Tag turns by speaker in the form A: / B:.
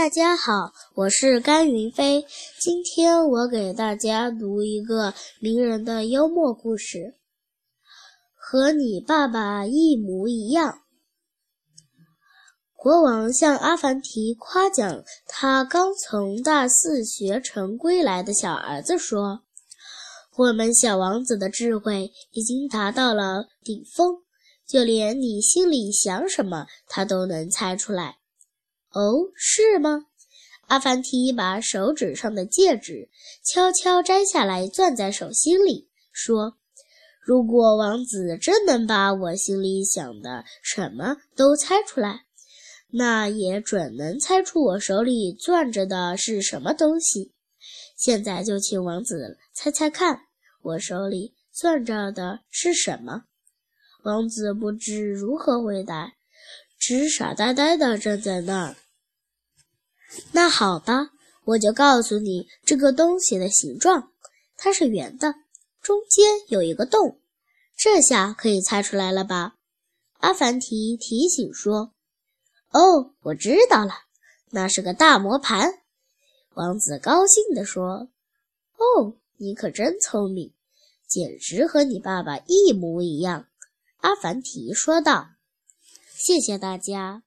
A: 大家好，我是甘云飞。今天我给大家读一个名人的幽默故事，和你爸爸一模一样。国王向阿凡提夸奖他刚从大寺学成归来的小儿子说：“我们小王子的智慧已经达到了顶峰，就连你心里想什么，他都能猜出来。”哦，是吗？阿凡提把手指上的戒指悄悄摘下来，攥在手心里，说：“如果王子真能把我心里想的什么都猜出来，那也准能猜出我手里攥着的是什么东西。现在就请王子猜猜看，我手里攥着的是什么？”王子不知如何回答。只傻呆呆地站在那儿。那好吧，我就告诉你这个东西的形状，它是圆的，中间有一个洞，这下可以猜出来了吧？阿凡提提醒说：“哦，我知道了，那是个大磨盘。”王子高兴地说：“哦，你可真聪明，简直和你爸爸一模一样。”阿凡提说道。谢谢大家。